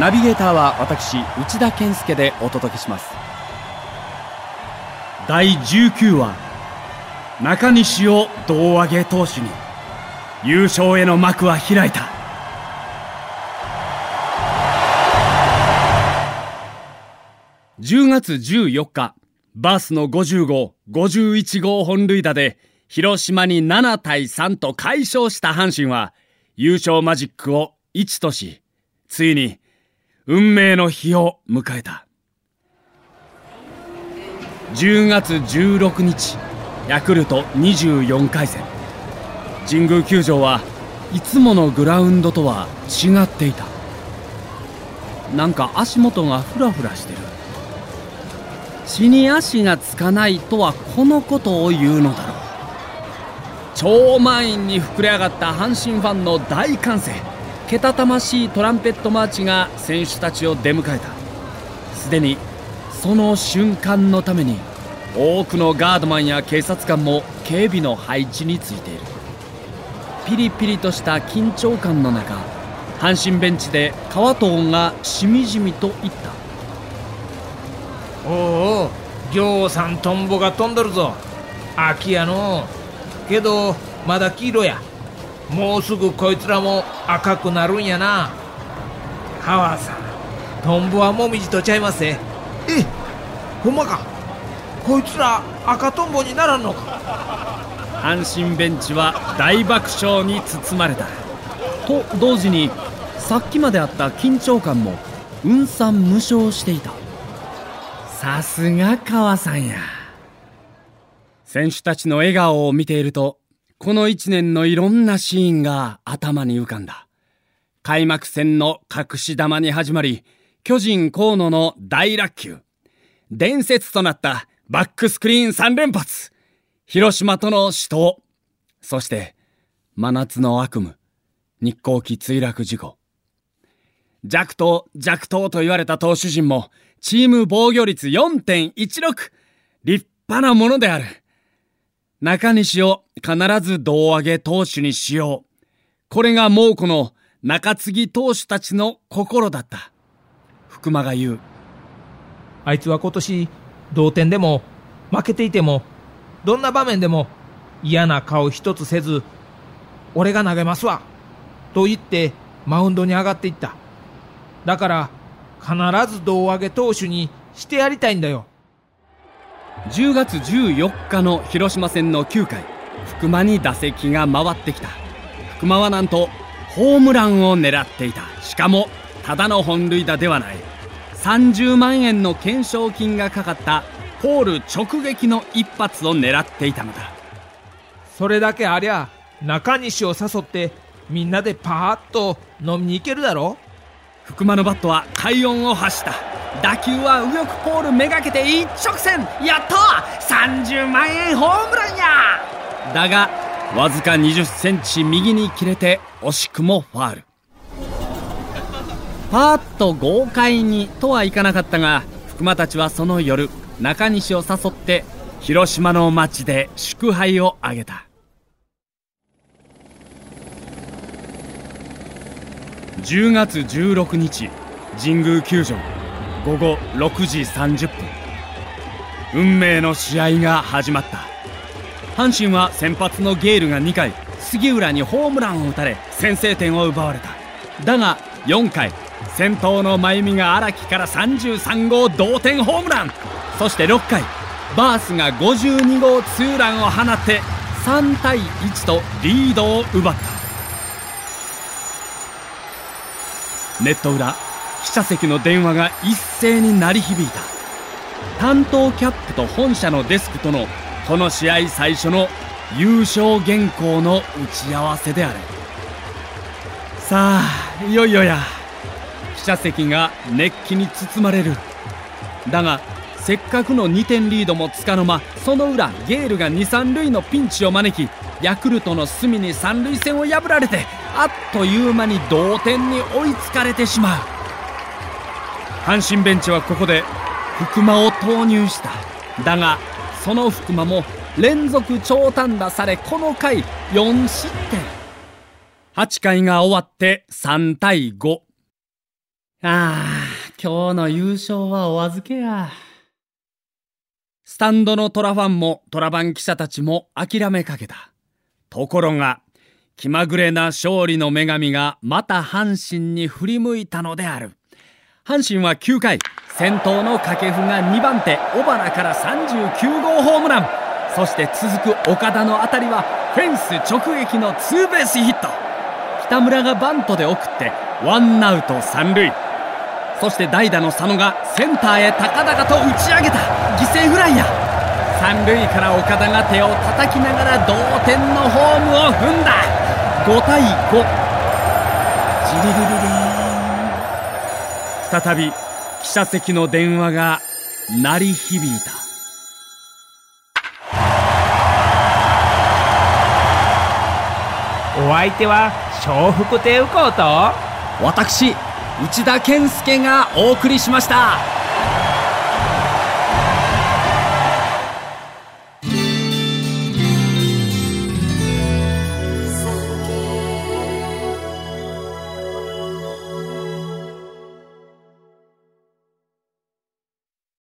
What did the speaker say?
ナビゲーターは私内田健介でお届けします。第19話。中西を胴上げ投手に。優勝への幕は開いた。10月14日バースの50号51号本塁打で広島に7対3と快勝した阪神は優勝マジックを1としついに運命の日を迎えた。10月16日ヤクルト24回戦。神宮球場はいつものグラウンドとは違っていた。なんか足元がフラフラしてる。地に足がつかないとはこのことを言うのだろう。超満員に膨れ上がった阪神ファンの大歓声。けたたましいトランペットマーチが選手たちを出迎えた。すでにその瞬間のために多くのガードマンや警察官も警備の配置についている。ピリピリとした緊張感の中阪神ベンチで川藤がしみじみと言った。おおうおうさんトンボが飛んどるぞ。秋やのけどまだ黄色や。もうすぐこいつらも赤くなるんやな。川さんトンボはもみじとちゃいますええほんまか。こいつら赤トンボにならんのか。阪神ベンチは大爆笑に包まれた。と同時にさっきまであった緊張感も雲散無償していた。さすが川さんや選手たちの笑顔を見ているとこの一年のいろんなシーンが頭に浮かんだ。開幕戦の隠し玉に始まり巨人河野の大落球。伝説となったバックスクリーン3連発。広島との死闘。そして真夏の悪夢。日航機墜落事故。弱投弱投と言われた投手陣もチーム防御率4.16立派なものである。中西を必ず胴上げ投手にしよう。これが猛虎の中継ぎ投手たちの心だった。福間が言う。あいつは今年同点でも負けていてもどんな場面でも嫌な顔一つせず俺が投げますわ。と言ってマウンドに上がっていった。だから必ず胴上げ投手にしてやりたいんだよ。10月14日の広島戦の9回福間に打席が回ってきた。福間はなんとホームランを狙っていた。しかもただの本塁打ではない。30万円の懸賞金がかかったポール直撃の一発を狙っていたのだ。それだけありゃ中西を誘ってみんなでパーッと飲みに行けるだろ？福間のバットは快音を発した打球は右翼ポールめがけて一直線。やった30万円ホームランや。だがわずか20センチ右に切れて惜しくもファール。パーッと豪快にとはいかなかったが福間たちはその夜中西を誘って広島の街で祝杯を挙げた。10月16日神宮球場。午後6時30分。運命の試合が始まった。阪神は先発のゲールが2回杉浦にホームランを打たれ先制点を奪われた。だが4回先頭の真由美が荒木から33号同点ホームラン。そして6回バースが52号ツーランを放って3対1とリードを奪った。ネット裏記者席の電話が一斉に鳴り響いた。担当キャップと本社のデスクとのこの試合最初の優勝原稿の打ち合わせである。さあいよいよや。記者席が熱気に包まれる。だがせっかくの2点リードもつかの間その裏ゲールが2、3塁のピンチを招きヤクルトの隅に三塁線を破られてあっという間に同点に追いつかれてしまう。阪神ベンチはここで福間を投入しただがその福間も連続長短打されこの回4失点8回が終わって3対5。ああ、今日の優勝はお預けや。スタンドのトラファンもトラバン記者たちも諦めかけた。ところが、気まぐれな勝利の女神がまた阪神に振り向いたのである。阪神は9回、先頭の掛布が2番手、小花から39号ホームラン。そして続く岡田の当たりはフェンス直撃のツーベースヒット。北村がバントで送ってワンアウト三塁。そして代打の佐野がセンターへ高々と打ち上げた犠牲フライや三塁から岡田が手を叩きながら同点のホームを踏んだ5対5ジリリリリ再び記者席の電話が鳴り響いた。お相手は笑福亭右近と。私内田健介がお送りしました